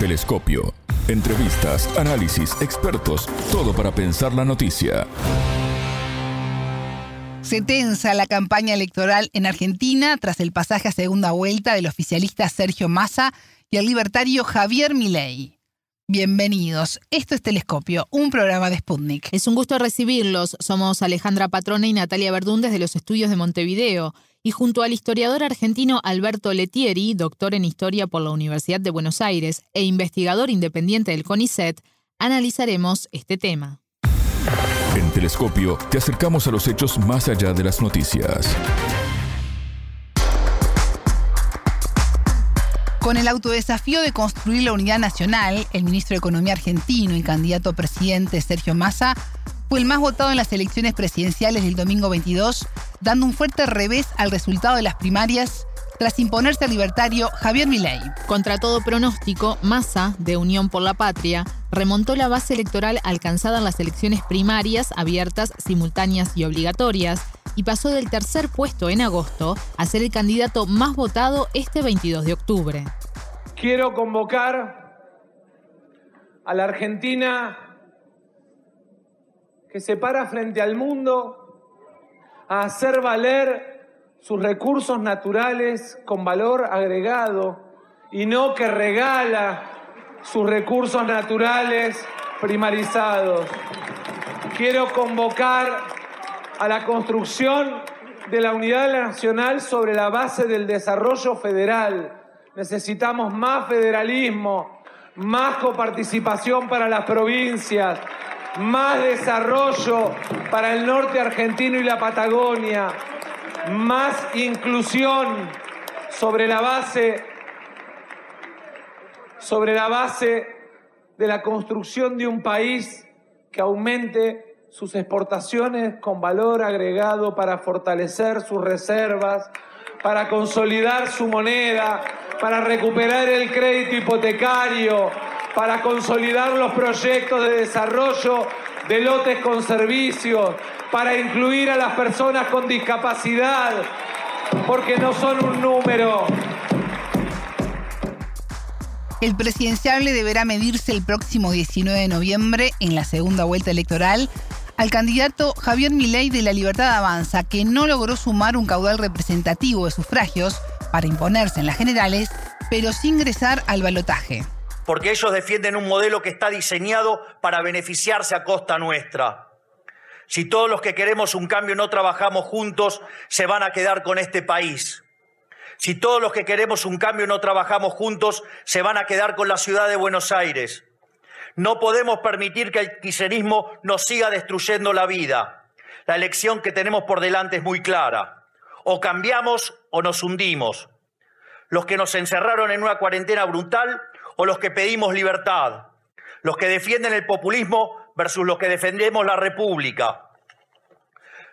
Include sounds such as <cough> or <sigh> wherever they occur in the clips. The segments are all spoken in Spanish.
Telescopio. Entrevistas, análisis, expertos, todo para pensar la noticia. Se tensa la campaña electoral en Argentina tras el pasaje a segunda vuelta del oficialista Sergio Massa y el libertario Javier Milei. Bienvenidos. Esto es Telescopio, un programa de Sputnik. Es un gusto recibirlos. Somos Alejandra Patrona y Natalia Verdún desde los estudios de Montevideo y junto al historiador argentino Alberto Letieri, doctor en historia por la Universidad de Buenos Aires e investigador independiente del CONICET, analizaremos este tema. En Telescopio te acercamos a los hechos más allá de las noticias. Con el autodesafío de construir la unidad nacional, el ministro de Economía argentino y candidato a presidente Sergio Massa fue el más votado en las elecciones presidenciales del domingo 22, dando un fuerte revés al resultado de las primarias tras imponerse al libertario Javier Milei. Contra todo pronóstico, Massa, de Unión por la Patria, remontó la base electoral alcanzada en las elecciones primarias abiertas, simultáneas y obligatorias, y pasó del tercer puesto en agosto a ser el candidato más votado este 22 de octubre. Quiero convocar a la Argentina que se para frente al mundo a hacer valer sus recursos naturales con valor agregado y no que regala sus recursos naturales primarizados. Quiero convocar a la construcción de la unidad nacional sobre la base del desarrollo federal. Necesitamos más federalismo, más coparticipación para las provincias, más desarrollo para el norte argentino y la Patagonia, más inclusión sobre la base sobre la base de la construcción de un país que aumente sus exportaciones con valor agregado para fortalecer sus reservas, para consolidar su moneda, para recuperar el crédito hipotecario, para consolidar los proyectos de desarrollo de lotes con servicios, para incluir a las personas con discapacidad, porque no son un número. El presidenciable deberá medirse el próximo 19 de noviembre en la segunda vuelta electoral al candidato Javier Milei de la Libertad Avanza, que no logró sumar un caudal representativo de sufragios para imponerse en las generales, pero sin ingresar al balotaje porque ellos defienden un modelo que está diseñado para beneficiarse a costa nuestra. Si todos los que queremos un cambio no trabajamos juntos, se van a quedar con este país. Si todos los que queremos un cambio no trabajamos juntos, se van a quedar con la ciudad de Buenos Aires. No podemos permitir que el kirchnerismo nos siga destruyendo la vida. La elección que tenemos por delante es muy clara. O cambiamos o nos hundimos. Los que nos encerraron en una cuarentena brutal o los que pedimos libertad, los que defienden el populismo versus los que defendemos la república,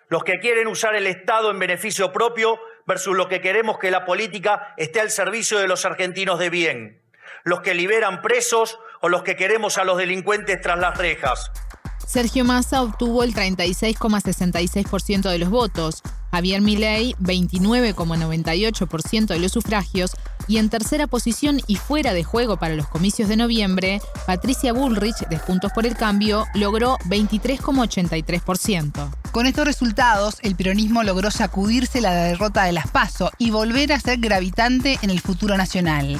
los que quieren usar el Estado en beneficio propio versus los que queremos que la política esté al servicio de los argentinos de bien, los que liberan presos o los que queremos a los delincuentes tras las rejas. Sergio Massa obtuvo el 36,66% de los votos, Javier Milei 29,98% de los sufragios y en tercera posición y fuera de juego para los comicios de noviembre, Patricia Bullrich de Juntos por el Cambio logró 23,83%. Con estos resultados, el peronismo logró sacudirse la derrota de las PASO y volver a ser gravitante en el futuro nacional.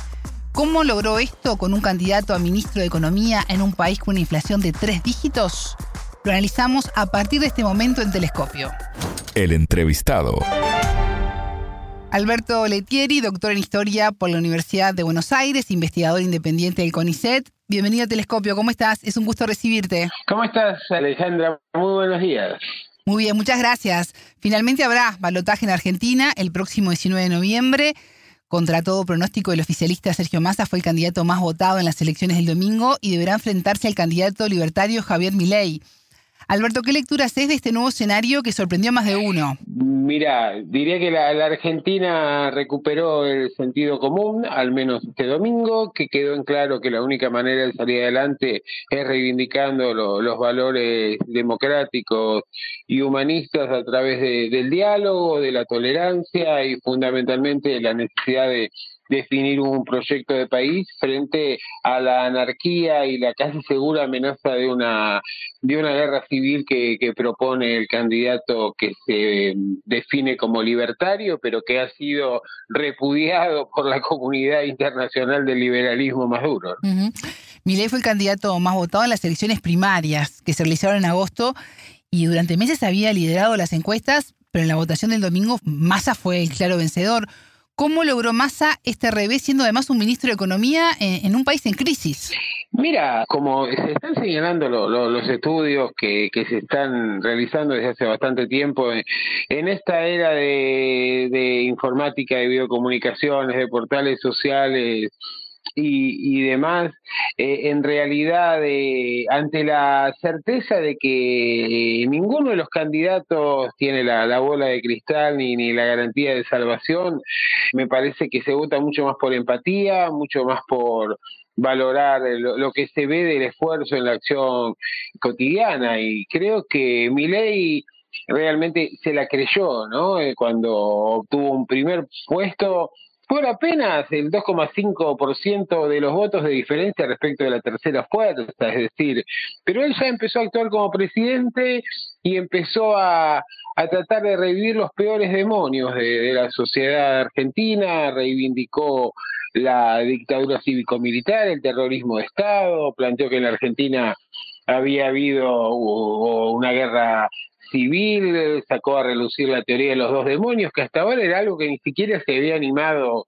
¿Cómo logró esto con un candidato a ministro de Economía en un país con una inflación de tres dígitos? Lo analizamos a partir de este momento en Telescopio. El entrevistado. Alberto Letieri, doctor en Historia por la Universidad de Buenos Aires, investigador independiente del CONICET. Bienvenido a Telescopio, ¿cómo estás? Es un gusto recibirte. ¿Cómo estás, Alejandra? Muy buenos días. Muy bien, muchas gracias. Finalmente habrá balotaje en Argentina el próximo 19 de noviembre. Contra todo pronóstico, el oficialista Sergio Massa fue el candidato más votado en las elecciones del domingo y deberá enfrentarse al candidato libertario Javier Milei. Alberto, ¿qué lectura haces de este nuevo escenario que sorprendió a más de uno? Mira, diría que la, Argentina recuperó el sentido común, al menos este domingo, que quedó en claro que la única manera de salir adelante es reivindicando los valores democráticos y humanistas a través del diálogo, de la tolerancia y fundamentalmente la necesidad de definir un proyecto de país frente a la anarquía y la casi segura amenaza de una de una guerra civil que, propone el candidato que se define como libertario, pero que ha sido repudiado por la comunidad internacional del liberalismo más duro. Milei fue el candidato más votado en las elecciones primarias que se realizaron en agosto y durante meses había liderado las encuestas, pero en la votación del domingo Massa fue el claro vencedor. ¿Cómo logró Massa este revés siendo además un ministro de Economía en, un país en crisis? Mira, como se están señalando los estudios que, se están realizando desde hace bastante tiempo, en esta era de, de informática, de videocomunicaciones, de portales sociales, y, demás, eh, en realidad, eh, ante la certeza de que ninguno de los candidatos tiene la, bola de cristal ni, ni la garantía de salvación, me parece que se vota mucho más por empatía, mucho más por valorar lo, que se ve del esfuerzo en la acción cotidiana y creo que mi ley realmente se la creyó, ¿no? Eh, cuando obtuvo un primer puesto por apenas el 2,5% de los votos de diferencia respecto de la tercera fuerza, es decir, pero él ya empezó a actuar como presidente y empezó a, tratar de revivir los peores demonios de, la sociedad argentina, reivindicó la dictadura cívico-militar, el terrorismo de Estado, planteó que en la Argentina había habido una guerra civil, sacó a relucir la teoría de los dos demonios, que hasta ahora era algo que ni siquiera se había animado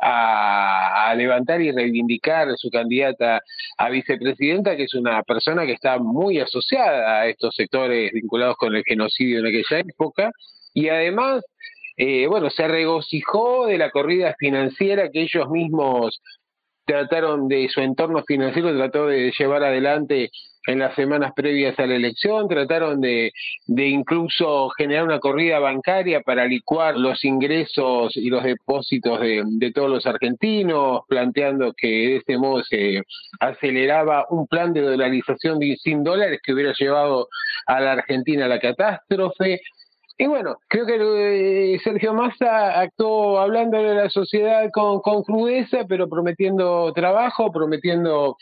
a, levantar y reivindicar su candidata a vicepresidenta, que es una persona que está muy asociada a estos sectores vinculados con el genocidio en aquella época, y además, eh, bueno, se regocijó de la corrida financiera que ellos mismos trataron de su entorno financiero, trató de llevar adelante en las semanas previas a la elección, trataron de, de incluso generar una corrida bancaria para licuar los ingresos y los depósitos de, todos los argentinos, planteando que de este modo se aceleraba un plan de dolarización de 100 dólares que hubiera llevado a la Argentina a la catástrofe. Y bueno, creo que eh, Sergio Massa actuó hablando de la sociedad con, con crudeza, pero prometiendo trabajo, prometiendo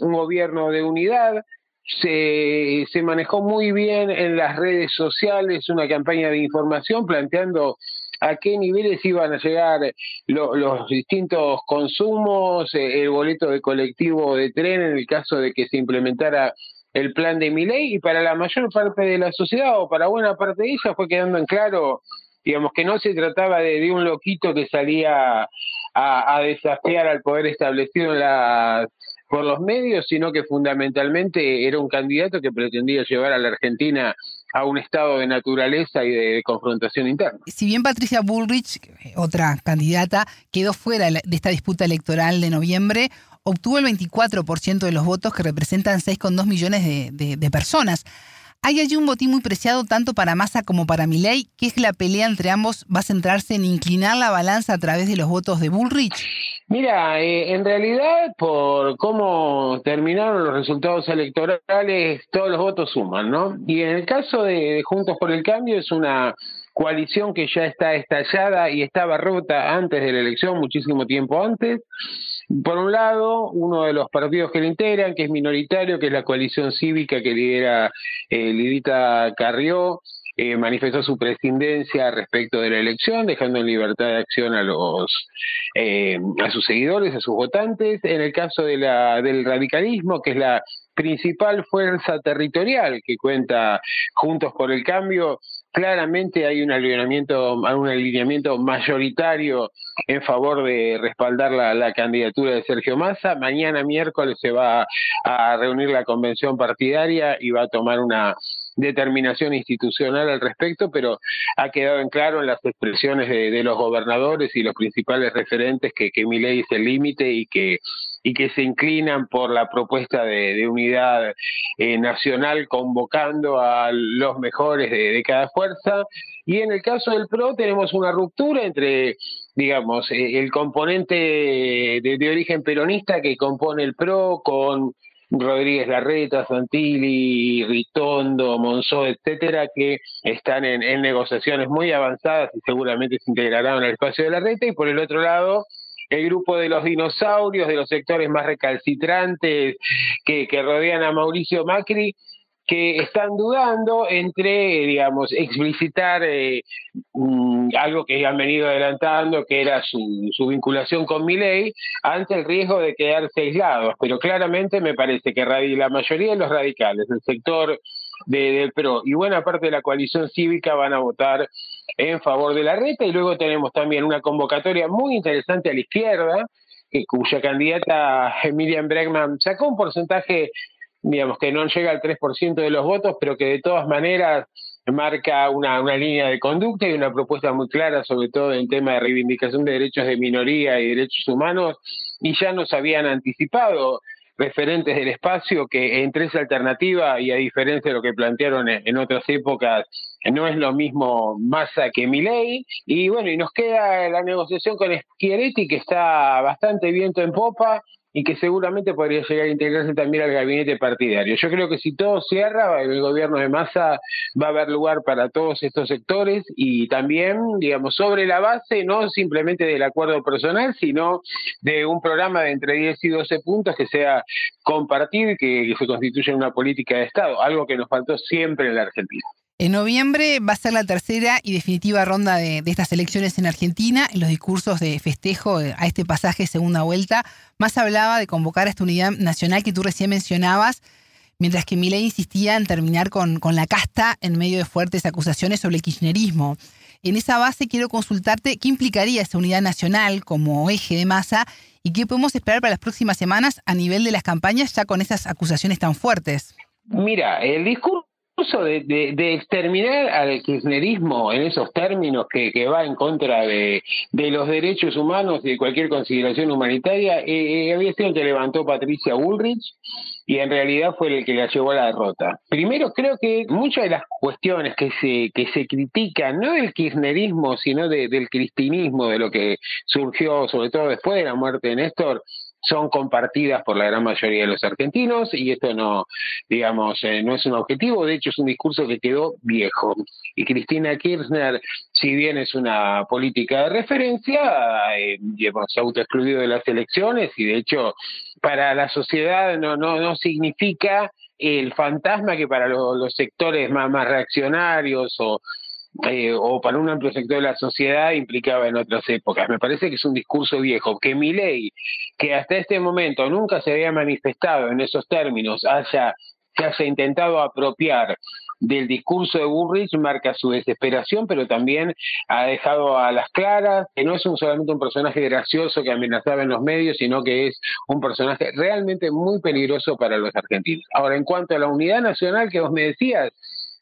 un gobierno de unidad se, se manejó muy bien en las redes sociales una campaña de información planteando a qué niveles iban a llegar los distintos consumos, eh, el boleto de colectivo de tren en el caso de que se implementara el plan de mi ley y para la mayor parte de la sociedad o para buena parte de ella fue quedando en claro digamos que no se trataba de, un loquito que salía a, a, desafiar al poder establecido en las por los medios, sino que fundamentalmente era un candidato que pretendía llevar a la Argentina a un estado de naturaleza y de, confrontación interna. Si bien Patricia Bullrich, otra candidata, quedó fuera de esta disputa electoral de noviembre, obtuvo el 24% de los votos que representan 6,2 millones de, de personas. Hay allí un botín muy preciado tanto para Massa como para Milei, que es que la pelea entre ambos va a centrarse en inclinar la balanza a través de los votos de Bullrich. Mira, eh, en realidad por cómo terminaron los resultados electorales, todos los votos suman, ¿no? Y en el caso de Juntos por el Cambio es una coalición que ya está estallada y estaba rota antes de la elección, muchísimo tiempo antes. Por un lado, uno de los partidos que le integran, que es minoritario, que es la coalición cívica que lidera eh, Lidita Carrió, eh, manifestó su prescindencia respecto de la elección, dejando en libertad de acción a los eh, a sus seguidores, a sus votantes. En el caso de la, del radicalismo, que es la principal fuerza territorial que cuenta Juntos por el Cambio, claramente hay un alineamiento, un alineamiento mayoritario en favor de respaldar la, candidatura de Sergio Massa. Mañana miércoles se va a reunir la convención partidaria y va a tomar una determinación institucional al respecto, pero ha quedado en claro en las expresiones de, los gobernadores y los principales referentes que, que mi ley es el límite y que y que se inclinan por la propuesta de, unidad eh, nacional convocando a los mejores de, cada fuerza. Y en el caso del PRO tenemos una ruptura entre, digamos, eh, el componente de, origen peronista que compone el PRO con Rodríguez Larreta, Santilli, Ritondo, Monzó, etcétera, que están en, en negociaciones muy avanzadas y seguramente se integrarán al espacio de la reta, y por el otro lado, el grupo de los dinosaurios, de los sectores más recalcitrantes que, que rodean a Mauricio Macri, que están dudando entre, digamos, explicitar eh, mm, algo que han venido adelantando, que era su, su vinculación con ley, ante el riesgo de quedarse aislados. Pero claramente me parece que la mayoría de los radicales, el sector del PRO y buena parte de la coalición cívica van a votar en favor de la reta y luego tenemos también una convocatoria muy interesante a la izquierda, cuya candidata Miriam Bregman sacó un porcentaje digamos, que no llega al 3% de los votos, pero que de todas maneras marca una, una línea de conducta y una propuesta muy clara, sobre todo en tema de reivindicación de derechos de minoría y derechos humanos, y ya nos habían anticipado referentes del espacio que entre esa alternativa y a diferencia de lo que plantearon en, otras épocas no es lo mismo Massa que Milei y bueno y nos queda la negociación con Schiaretti que está bastante viento en popa y que seguramente podría llegar a integrarse también al gabinete partidario. Yo creo que si todo cierra, el gobierno de Massa va a haber lugar para todos estos sectores y también, digamos, sobre la base no simplemente del acuerdo personal, sino de un programa de entre 10 y 12 puntos que sea compartido y que, se constituya una política de Estado, algo que nos faltó siempre en la Argentina. En noviembre va a ser la tercera y definitiva ronda de, estas elecciones en Argentina. En los discursos de festejo eh, a este pasaje segunda vuelta, más hablaba de convocar a esta unidad nacional que tú recién mencionabas, mientras que Milei insistía en terminar con, con la casta en medio de fuertes acusaciones sobre el kirchnerismo. En esa base quiero consultarte qué implicaría esa unidad nacional como eje de masa y qué podemos esperar para las próximas semanas a nivel de las campañas ya con esas acusaciones tan fuertes. Mira, el discurso de, de, exterminar al kirchnerismo en esos términos que, que va en contra de, los derechos humanos y de cualquier consideración humanitaria, eh, eh, había sido el que levantó Patricia Bullrich y en realidad fue el que la llevó a la derrota. Primero, creo que muchas de las cuestiones que se, que se critican, no del kirchnerismo, sino del cristinismo, de lo que surgió sobre todo después de la muerte de Néstor, son compartidas por la gran mayoría de los argentinos y esto no, digamos, eh, no es un objetivo, de hecho es un discurso que quedó viejo. Y Cristina Kirchner, si bien es una política de referencia, eh, se ha autoexcluido de las elecciones y de hecho para la sociedad no, no, no significa el fantasma que para los, sectores más, más reaccionarios o eh, o para un amplio sector de la sociedad implicaba en otras épocas. Me parece que es un discurso viejo, que mi ley, que hasta este momento nunca se había manifestado en esos términos, haya, se haya intentado apropiar del discurso de Bullrich marca su desesperación, pero también ha dejado a las claras que no es un, solamente un personaje gracioso que amenazaba en los medios, sino que es un personaje realmente muy peligroso para los argentinos. Ahora, en cuanto a la unidad nacional que vos me decías,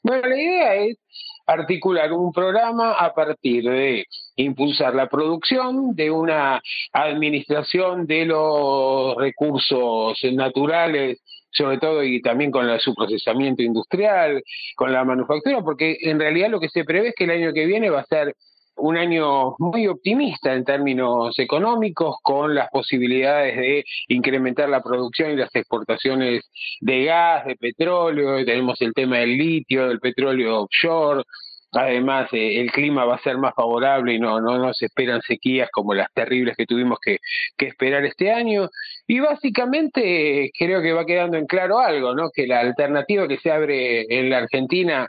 bueno, la idea es articular un programa a partir de impulsar la producción de una administración de los recursos naturales sobre todo y también con su procesamiento industrial, con la manufactura, porque en realidad lo que se prevé es que el año que viene va a ser un año muy optimista en términos económicos, con las posibilidades de incrementar la producción y las exportaciones de gas, de petróleo, tenemos el tema del litio, del petróleo offshore, Además, eh, el clima va a ser más favorable y no, no, se esperan sequías como las terribles que tuvimos que, que, esperar este año. Y básicamente creo que va quedando en claro algo, ¿no? Que la alternativa que se abre en la Argentina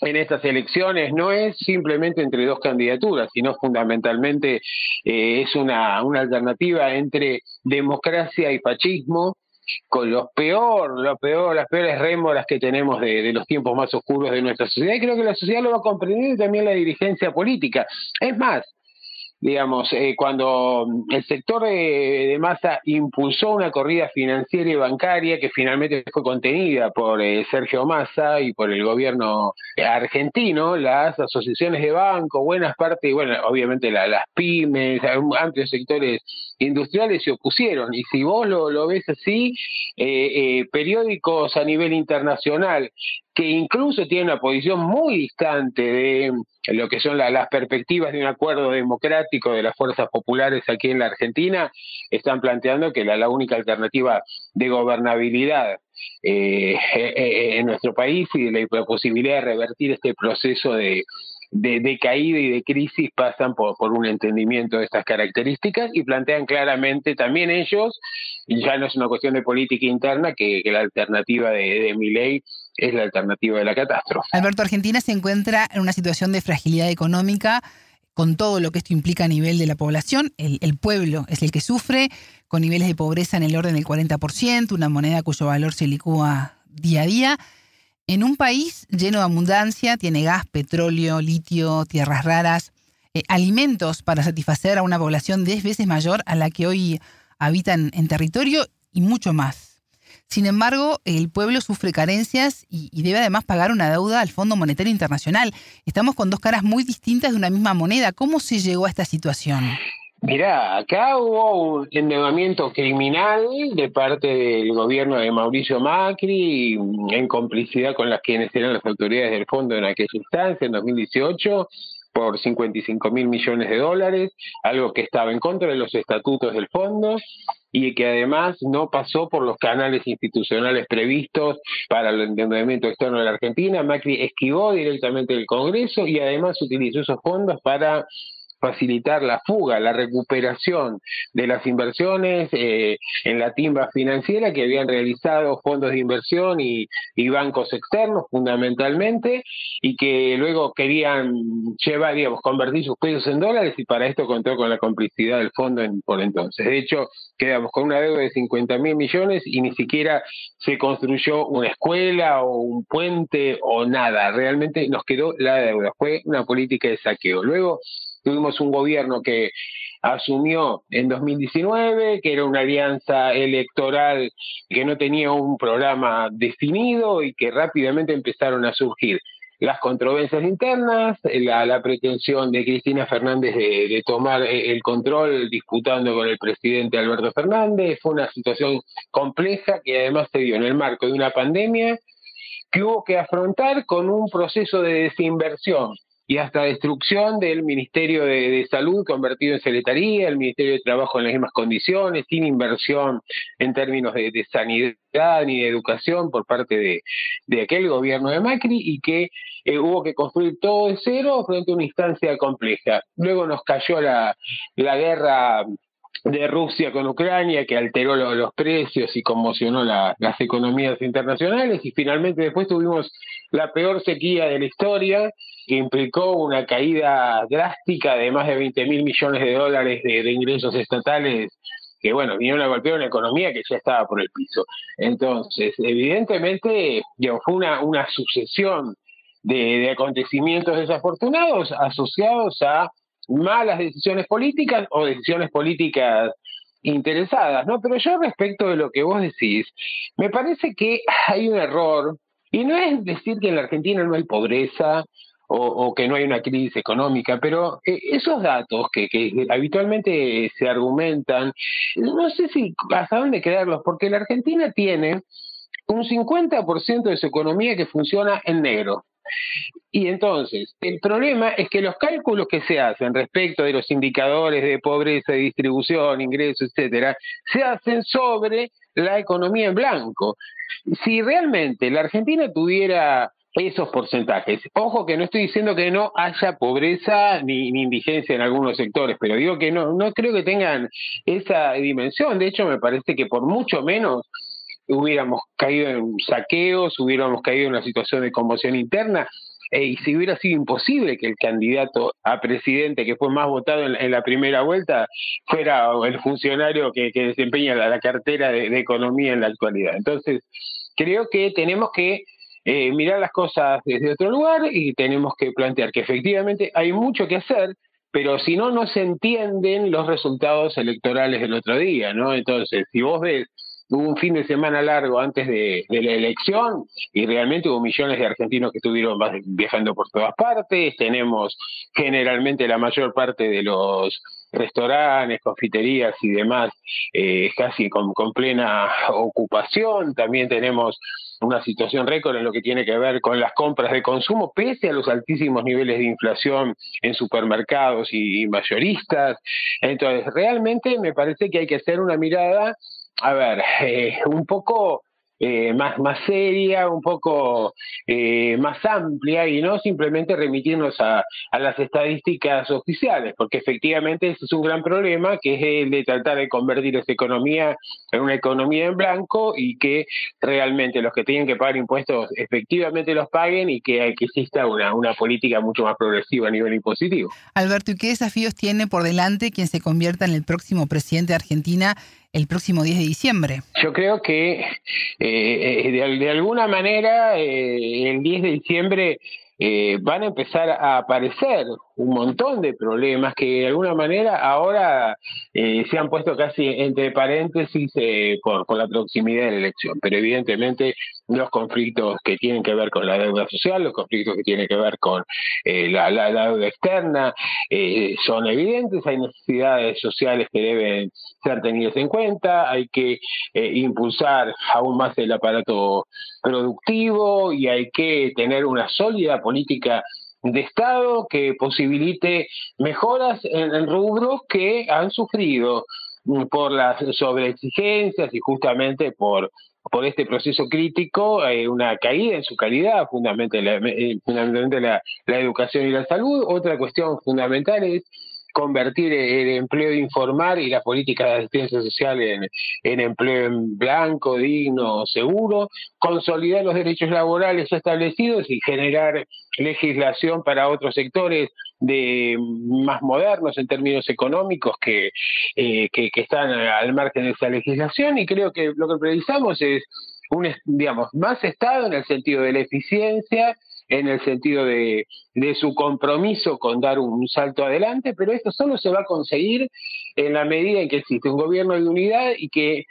en estas elecciones no es simplemente entre dos candidaturas, sino fundamentalmente eh, es una, alternativa entre democracia y fascismo, con los peor, lo peor, las peores rémoras que tenemos de, los tiempos más oscuros de nuestra sociedad. Y creo que la sociedad lo va a comprender y también la dirigencia política. Es más, digamos, eh, cuando el sector de, masa impulsó una corrida financiera y bancaria que finalmente fue contenida por eh, Sergio Massa y por el gobierno argentino, las asociaciones de banco, buenas partes, bueno, obviamente las pymes, amplios sectores industriales se opusieron. Y si vos lo, lo ves así, eh, periódicos a nivel internacional que incluso tienen una posición muy distante de lo que son las perspectivas de un acuerdo democrático de las fuerzas populares aquí en la Argentina, están planteando que la, única alternativa de gobernabilidad eh, eh, eh, en nuestro país y de la posibilidad de revertir este proceso de, de, caída y de crisis pasan por, por un entendimiento de estas características y plantean claramente también ellos, ya no es una cuestión de política interna, que, la alternativa de, de mi ley es la alternativa de la catástrofe. Alberto, Argentina se encuentra en una situación de fragilidad económica con todo lo que esto implica a nivel de la población. El, pueblo es el que sufre, con niveles de pobreza en el orden del 40%, una moneda cuyo valor se licúa día a día. En un país lleno de abundancia, tiene gas, petróleo, litio, tierras raras, eh, alimentos para satisfacer a una población 10 veces mayor a la que hoy habitan en territorio y mucho más. Sin embargo, el pueblo sufre carencias y, debe además pagar una deuda al Fondo Monetario Internacional. Estamos con dos caras muy distintas de una misma moneda. ¿Cómo se llegó a esta situación? Mirá, acá hubo un endeudamiento criminal de parte del gobierno de Mauricio Macri en complicidad con las quienes eran las autoridades del fondo en aquella instancia, en 2018 por 55 mil millones de dólares, algo que estaba en contra de los estatutos del fondo y que además no pasó por los canales institucionales previstos para el endeudamiento externo de la Argentina. Macri esquivó directamente el Congreso y además utilizó esos fondos para facilitar la fuga, la recuperación de las inversiones eh, en la timba financiera que habían realizado fondos de inversión y, bancos externos fundamentalmente y que luego querían llevar, digamos, convertir sus pesos en dólares y para esto contó con la complicidad del fondo por entonces. De hecho, quedamos con una deuda de 50 mil millones y ni siquiera se construyó una escuela o un puente o nada. Realmente nos quedó la deuda. Fue una política de saqueo. Luego, Tuvimos un gobierno que asumió en 2019, que era una alianza electoral que no tenía un programa definido y que rápidamente empezaron a surgir las controversias internas, la, pretensión de Cristina Fernández de, tomar el control disputando con el presidente Alberto Fernández. Fue una situación compleja que además se dio en el marco de una pandemia que hubo que afrontar con un proceso de desinversión y hasta destrucción del Ministerio de, Salud convertido en secretaría, el Ministerio de Trabajo en las mismas condiciones, sin inversión en términos de, sanidad ni de educación por parte de, aquel gobierno de Macri y que eh, hubo que construir todo de cero frente a una instancia compleja. Luego nos cayó la, la guerra de Rusia con Ucrania que alteró los precios y conmocionó las economías internacionales y finalmente después tuvimos la peor sequía de la historia que implicó una caída drástica de más de 20 mil millones de dólares de, ingresos estatales que bueno, vinieron a golpear una economía que ya estaba por el piso. Entonces, evidentemente, fue una, una sucesión de acontecimientos desafortunados asociados a malas decisiones políticas o decisiones políticas interesadas, ¿no? Pero yo respecto de lo que vos decís, me parece que hay un error, y no es decir que en la Argentina no hay pobreza o, que no hay una crisis económica, pero eh, esos datos que, que, habitualmente se argumentan, no sé si hasta dónde creerlos, porque la Argentina tiene un 50% de su economía que funciona en negro. Y entonces, el problema es que los cálculos que se hacen respecto de los indicadores de pobreza, de distribución, ingresos, etcétera, se hacen sobre la economía en blanco. Si realmente la Argentina tuviera esos porcentajes. Ojo que no estoy diciendo que no haya pobreza ni, ni, indigencia en algunos sectores, pero digo que no, no creo que tengan esa dimensión. De hecho, me parece que por mucho menos hubiéramos caído en saqueos, hubiéramos caído en una situación de conmoción interna, eh, y si hubiera sido imposible que el candidato a presidente que fue más votado en, la primera vuelta fuera el funcionario que, desempeña la, cartera de, economía en la actualidad. Entonces, creo que tenemos que eh, mirar las cosas desde otro lugar y tenemos que plantear que efectivamente hay mucho que hacer, pero si no, no se entienden los resultados electorales del otro día, ¿no? Entonces, si vos ves hubo un fin de semana largo antes de, la elección y realmente hubo millones de argentinos que estuvieron viajando por todas partes. Tenemos generalmente la mayor parte de los restaurantes, confiterías y demás eh, casi con, plena ocupación. También tenemos una situación récord en lo que tiene que ver con las compras de consumo, pese a los altísimos niveles de inflación en supermercados y mayoristas. Entonces, realmente me parece que hay que hacer una mirada a ver, <laughs> eh, un poco eh, más, más seria, un poco eh, más amplia y no simplemente remitirnos a, a, las estadísticas oficiales, porque efectivamente ese es un gran problema, que es el de tratar de convertir esa economía en una economía en blanco y que realmente los que tienen que pagar impuestos efectivamente los paguen y que, que exista una, una política mucho más progresiva a nivel impositivo. Alberto, ¿y qué desafíos tiene por delante quien se convierta en el próximo presidente de Argentina el próximo 10 de diciembre? Yo creo que eh, de, alguna manera eh, el 10 de diciembre eh, van a empezar a aparecer un montón de problemas que de alguna manera ahora eh, se han puesto casi entre paréntesis eh, por, la proximidad de la elección. Pero evidentemente los conflictos que tienen que ver con la deuda social, los conflictos que tienen que ver con eh, la, deuda externa, son evidentes. Hay necesidades sociales que deben ser tenidas en cuenta. Hay que impulsar aún más el aparato productivo y hay que tener una sólida política de Estado que posibilite mejoras en, rubros que han sufrido mm, por las sobreexigencias y justamente por por este proceso crítico eh, una caída en su calidad, fundamentalmente, eh, fundamentalmente la, la, educación y la salud. Otra cuestión fundamental es convertir el empleo informal y la política de asistencia social en, empleo blanco, digno, seguro, consolidar los derechos laborales establecidos y generar legislación para otros sectores de más modernos en términos económicos que, eh, que, están al margen de esa legislación. Y creo que lo que precisamos es un digamos más estado en el sentido de la eficiencia en el sentido de, su compromiso con dar un salto adelante, pero esto solo se va a conseguir en la medida en que existe un gobierno de unidad y que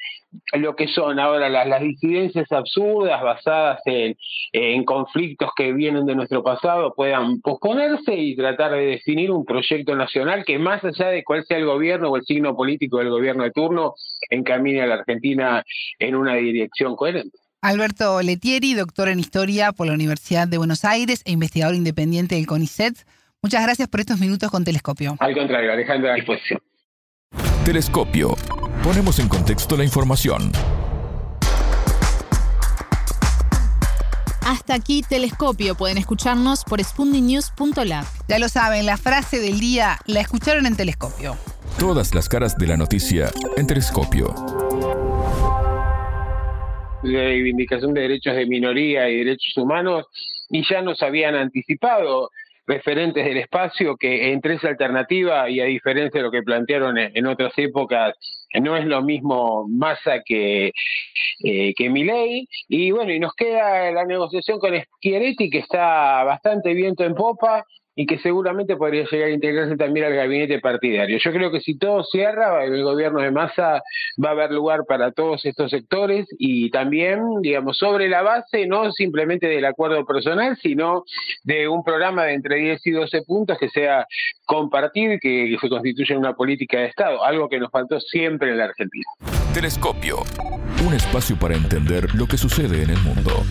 lo que son ahora las, las disidencias absurdas basadas en, en, conflictos que vienen de nuestro pasado puedan posponerse y tratar de definir un proyecto nacional que más allá de cuál sea el gobierno o el signo político del gobierno de turno, encamine a la Argentina en una dirección coherente. Alberto Letieri, doctor en Historia por la Universidad de Buenos Aires e investigador independiente del CONICET. Muchas gracias por estos minutos con Telescopio. Al contrario, Alejandra, a disposición. Telescopio. Ponemos en contexto la información. Hasta aquí Telescopio. Pueden escucharnos por spundinews.lab. Ya lo saben, la frase del día la escucharon en Telescopio. Todas las caras de la noticia en Telescopio de reivindicación de derechos de minoría y derechos humanos y ya nos habían anticipado referentes del espacio que entre esa alternativa y a diferencia de lo que plantearon en, otras épocas no es lo mismo Massa que eh, que y bueno y nos queda la negociación con Schiaretti que está bastante viento en popa y que seguramente podría llegar a integrarse también al gabinete partidario. Yo creo que si todo cierra, el gobierno de Massa va a haber lugar para todos estos sectores y también, digamos, sobre la base no simplemente del acuerdo personal, sino de un programa de entre 10 y 12 puntos que sea compartido y que, se constituya una política de Estado, algo que nos faltó siempre en la Argentina. Telescopio, un espacio para entender lo que sucede en el mundo.